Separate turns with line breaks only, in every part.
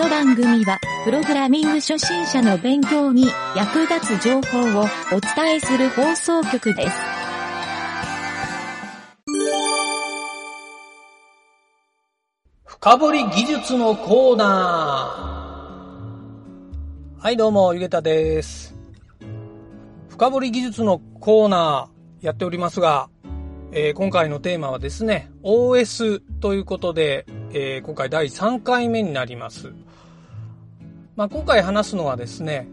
の番組は、プログラミング初心者の勉強に役立つ情報をお伝えする放送局です。
深掘り技術のコーナー。はい、どうも、ゆげたです。深掘り技術のコーナーやっておりますが、えー今回のテーマはですね、OS ということで、えー今回第3回目になります。まあ、今回話すのはですね、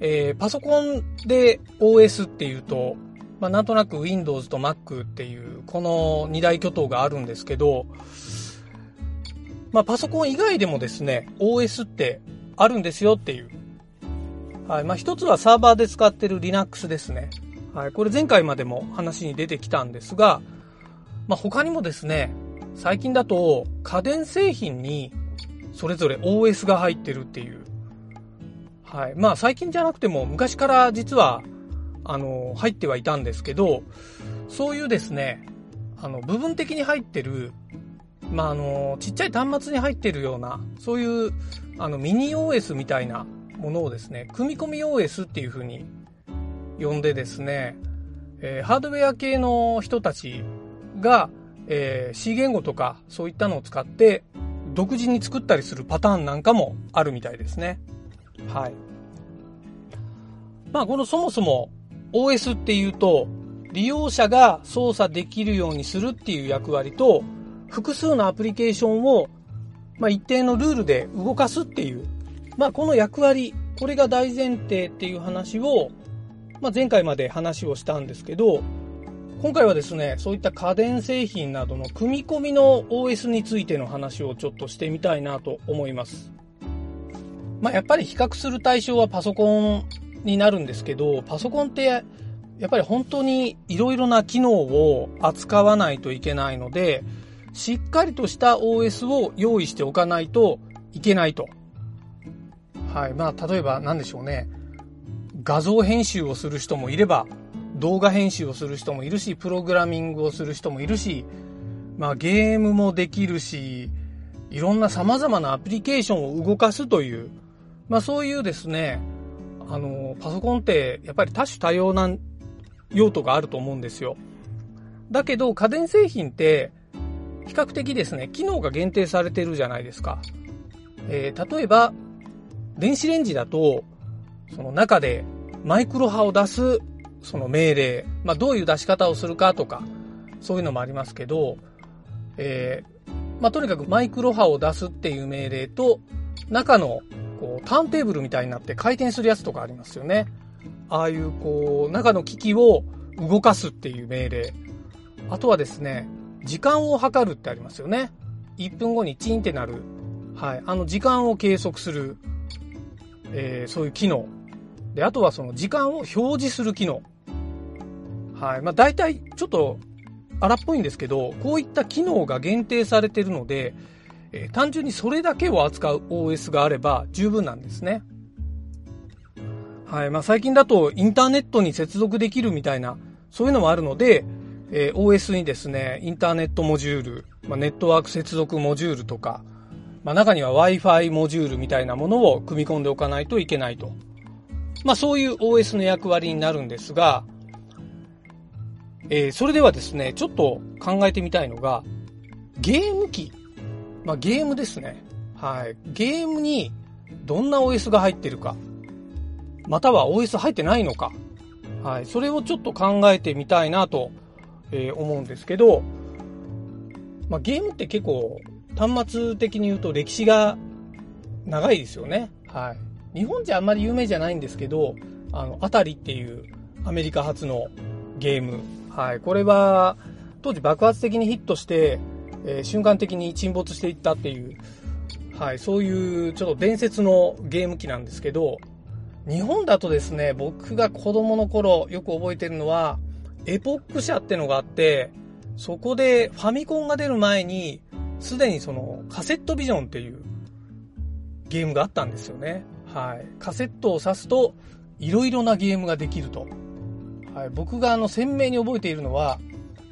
えーパソコンで OS っていうと、まあ、なんとなく Windows と Mac っていう、この二大巨頭があるんですけど、まあ、パソコン以外でもですね、OS ってあるんですよっていう。はい。まあ、一つはサーバーで使ってる Linux ですね。はい。これ前回までも話に出てきたんですが、まあ、他にもですね、最近だと家電製品にそれぞれ OS が入ってるっていう。はい。まあ、最近じゃなくても昔から実は、あの、入ってはいたんですけど、そういうですね、あの、部分的に入ってるまあ、あの、ちっちゃい端末に入っているような、そういう、あの、ミニ OS みたいなものをですね、組み込み OS っていう風に呼んでですね、えーハードウェア系の人たちが、えー C 言語とかそういったのを使って、独自に作ったりするパターンなんかもあるみたいですね。はい。まあ、このそもそも OS っていうと、利用者が操作できるようにするっていう役割と、複数のアプリケーションを、まあ、一定のルールで動かすっていう、まあ、この役割、これが大前提っていう話を、まあ、前回まで話をしたんですけど、今回はですね、そういった家電製品などの組み込みの OS についての話をちょっとしてみたいなと思います。まあ、やっぱり比較する対象はパソコンになるんですけど、パソコンってやっぱり本当に色々な機能を扱わないといけないので、しっかりとした OS を用意しておかないといけないと。はい。まあ、例えば何でしょうね。画像編集をする人もいれば、動画編集をする人もいるし、プログラミングをする人もいるし、まあ、ゲームもできるし、いろんな様々なアプリケーションを動かすという、まあ、そういうですね、あの、パソコンってやっぱり多種多様な用途があると思うんですよ。だけど、家電製品って、比較的ですね、機能が限定されてるじゃないですか。えー例えば、電子レンジだと、その中でマイクロ波を出す、その命令、まあ、どういう出し方をするかとか、そういうのもありますけど、えーまあ、とにかくマイクロ波を出すっていう命令と、中の、こう、ターンテーブルみたいになって回転するやつとかありますよね。ああいう、こう、中の機器を動かすっていう命令。あとはですね、時間を測るってありますよね。1分後にチンってなる。はい。あの時間を計測する、えーそういう機能。で、あとはその時間を表示する機能。はい。まあ大体ちょっと荒っぽいんですけど、こういった機能が限定されてるので、えー単純にそれだけを扱う OS があれば十分なんですね。はい。まあ最近だとインターネットに接続できるみたいな、そういうのもあるので、えー OS にですね、インターネットモジュール、まあ、ネットワーク接続モジュールとか、まあ、中には Wi-Fi モジュールみたいなものを組み込んでおかないといけないと。まあ、そういう OS の役割になるんですが、えーそれではですね、ちょっと考えてみたいのが、ゲーム機。まあ、ゲームですね。はい。ゲームにどんな OS が入ってるか。または OS 入ってないのか。はい。それをちょっと考えてみたいなとえー思うんですけど、まあ、ゲームって結構端末的に言うと歴史が長いですよね。はい。日本じゃあんまり有名じゃないんですけど、あの、アタリっていうアメリカ発のゲーム。はい。これは当時爆発的にヒットして、えー瞬間的に沈没していったっていう、はい。そういうちょっと伝説のゲーム機なんですけど、日本だとですね、僕が子供の頃よく覚えてるのは、エポック社ってのがあって、そこでファミコンが出る前に、すでにそのカセットビジョンっていうゲームがあったんですよね。はい。カセットを挿すと、いろいろなゲームができると。はい。僕があの鮮明に覚えているのは、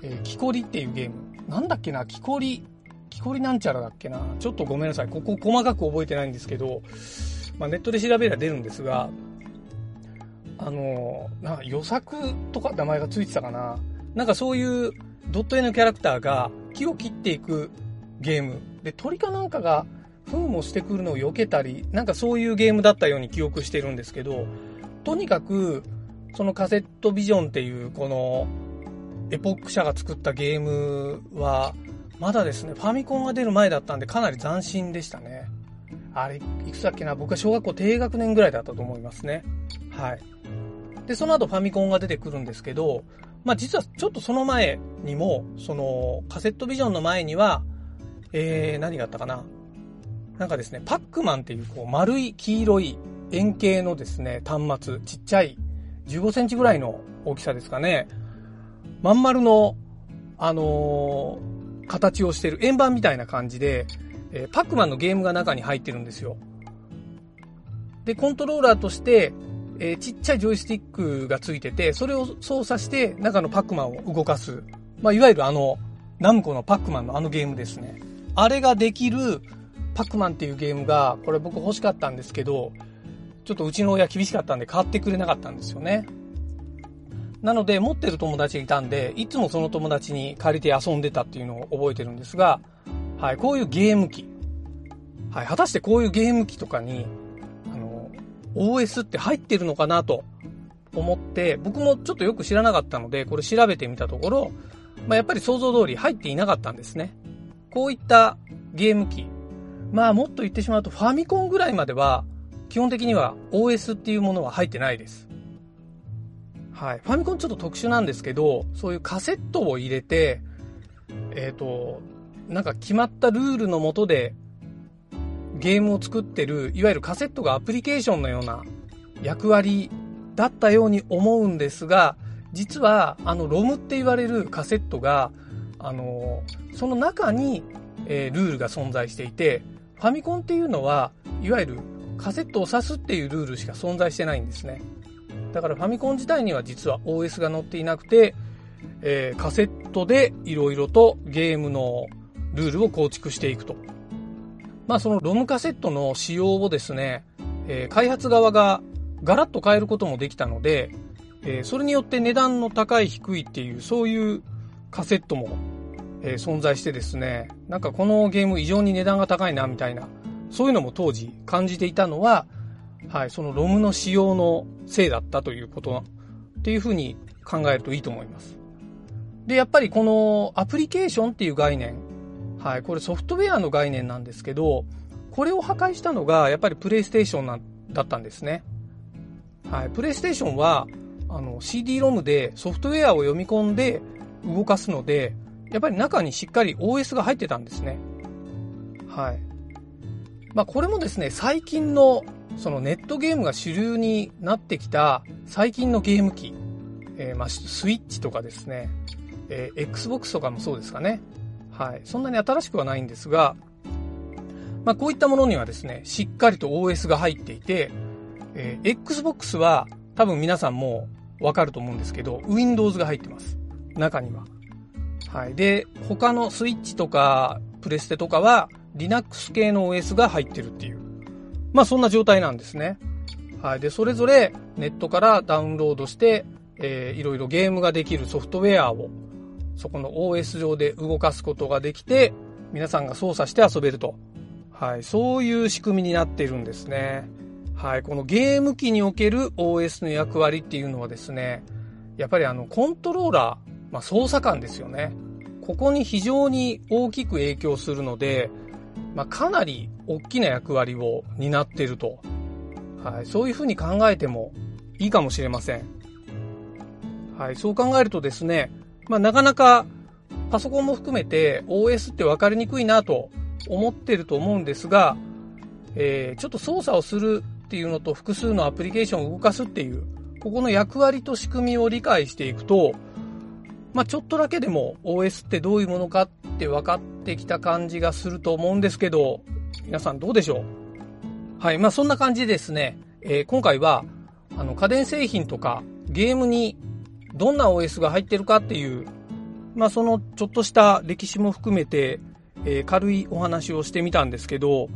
えーキコリっていうゲーム。なんだっけな、キコリ、きこりなんちゃらだっけな。ちょっとごめんなさい。ここ細かく覚えてないんですけど、まあ、ネットで調べれば出るんですが、あの、な予作とか名前がついてたかな。なんかそういうドット絵のキャラクターが木を切っていくゲーム。で、鳥かなんかが糞をしてくるのを避けたり、なんかそういうゲームだったように記憶してるんですけど、とにかく、そのカセットビジョンっていうこのエポック社が作ったゲームは、まだですね、ファミコンが出る前だったんでかなり斬新でしたね。あれ、いくつだっけな？僕は小学校低学年ぐらいだったと思いますね。はい。で、その後ファミコンが出てくるんですけど、まあ実はちょっとその前にも、そのカセットビジョンの前には、えー、何があったかな？なんかですね、パックマンっていうこう丸い黄色い円形のですね、端末、ちっちゃい15センチぐらいの大きさですかね。まん丸の、あのー、形をしてる円盤みたいな感じで、えー、パックマンのゲームが中に入ってるんですよ。で、コントローラーとして、えー、ちっちゃいジョイスティックがついてて、それを操作して中のパックマンを動かす。まあ、いわゆるあの、ナムコのパックマンのあのゲームですね。あれができるパックマンっていうゲームが、これ僕欲しかったんですけど、ちょっとうちの親厳しかったんで買ってくれなかったんですよね。なので、持ってる友達がいたんで、いつもその友達に借りて遊んでたっていうのを覚えてるんですが、はい、こういうゲーム機。はい、果たしてこういうゲーム機とかに、あの、OS って入ってるのかなと思って、僕もちょっとよく知らなかったので、これ調べてみたところ、まあ、やっぱり想像通り入っていなかったんですね。こういったゲーム機、まあもっと言ってしまうとファミコンぐらいまでは基本的には OS っていうものは入ってないです。はい。ファミコンちょっと特殊なんですけど、そういうカセットを入れて、えっ、ー、と、なんか決まったルールのもとでゲームを作ってる、いわゆるカセットがアプリケーションのような役割だったように思うんですが、実はあのロムって言われるカセットが、あの、その中に、えー、ルールが存在していて、ファミコンっていうのは、いわゆるカセットを挿すっていうルールしか存在してないんですね。だからファミコン自体には実は OS が載っていなくて、えー、カセットで色々とゲームのルールを構築していくと。まあそのロムカセットの仕様をですね、えー、開発側がガラッと変えることもできたので、えー、それによって値段の高い低いっていうそういうカセットも、え存在してですね、なんかこのゲーム異常に値段が高いなみたいなそういうのも当時感じていたのは、はい、そのロムの仕様のせいだったということっていうふうに考えるといいと思います。で、やっぱりこのアプリケーションっていう概念、はい、これソフトウェアの概念なんですけど、これを破壊したのがやっぱりプレイステーションなだったんですね。はい、プレイステーションはあの CD-ROM でソフトウェアを読み込んで動かすので、やっぱり中にしっかり OS が入ってたんですね。はい。まあ、これもですね、最近のそのネットゲームが主流になってきた最近のゲーム機、えー、まあ、スイッチとかですね、えー、Xbox とかもそうですかね。はい。そんなに新しくはないんですが、まあ、こういったものにはですね、しっかりと OS が入っていて、えー、Xbox は多分皆さんもわかると思うんですけど、Windows が入ってます。中には。はい。で、他のスイッチとか、プレステとかは、Linux 系の OS が入ってるっていう。まあそんな状態なんですね。はい。で、それぞれネットからダウンロードして、えー、いろいろゲームができるソフトウェアを、そこの OS 上で動かすことができて、皆さんが操作して遊べると。はい。そういう仕組みになっているんですね。はい。このゲーム機における OS の役割っていうのはですね、やっぱりあの、コントローラー、まあ操作感ですよね。ここに非常に大きく影響するので、まあ、かなり大きな役割を担っていると。はい、そういうふうに考えてもいいかもしれません。はい、そう考えるとですね、まあ、なかなかパソコンも含めて OS って分かりにくいなと思ってると思うんですが、えー、ちょっと操作をするっていうのと複数のアプリケーションを動かすっていう、ここの役割と仕組みを理解していくと、まあ、ちょっとだけでも OS ってどういうものかって分かってきた感じがすると思うんですけど、皆さんどうでしょう？はい。まあ、そんな感じですね、えー、今回は、あの、家電製品とかゲームにどんな OS が入ってるかっていう、まあ、そのちょっとした歴史も含めて、えー、軽いお話をしてみたんですけど、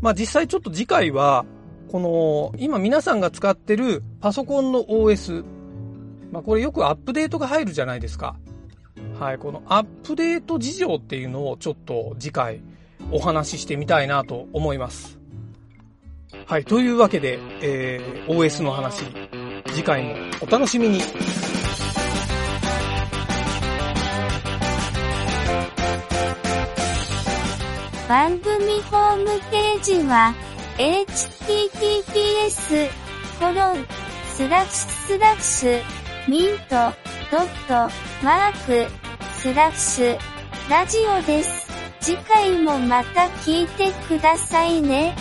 まあ実際ちょっと次回は、この、今皆さんが使ってるパソコンの OS、まあこれよくアップデートが入るじゃないですか。はい、このアップデート事情っていうのをちょっと次回お話ししてみたいなと思います。はい、というわけで、えー、OS の話、次回もお楽しみに。
番組ホームページは、https, コロン、スラッシュスラッシュ、ミント、ドット、マーク、スラッシュ、ラジオです。次回もまた聞いてくださいね。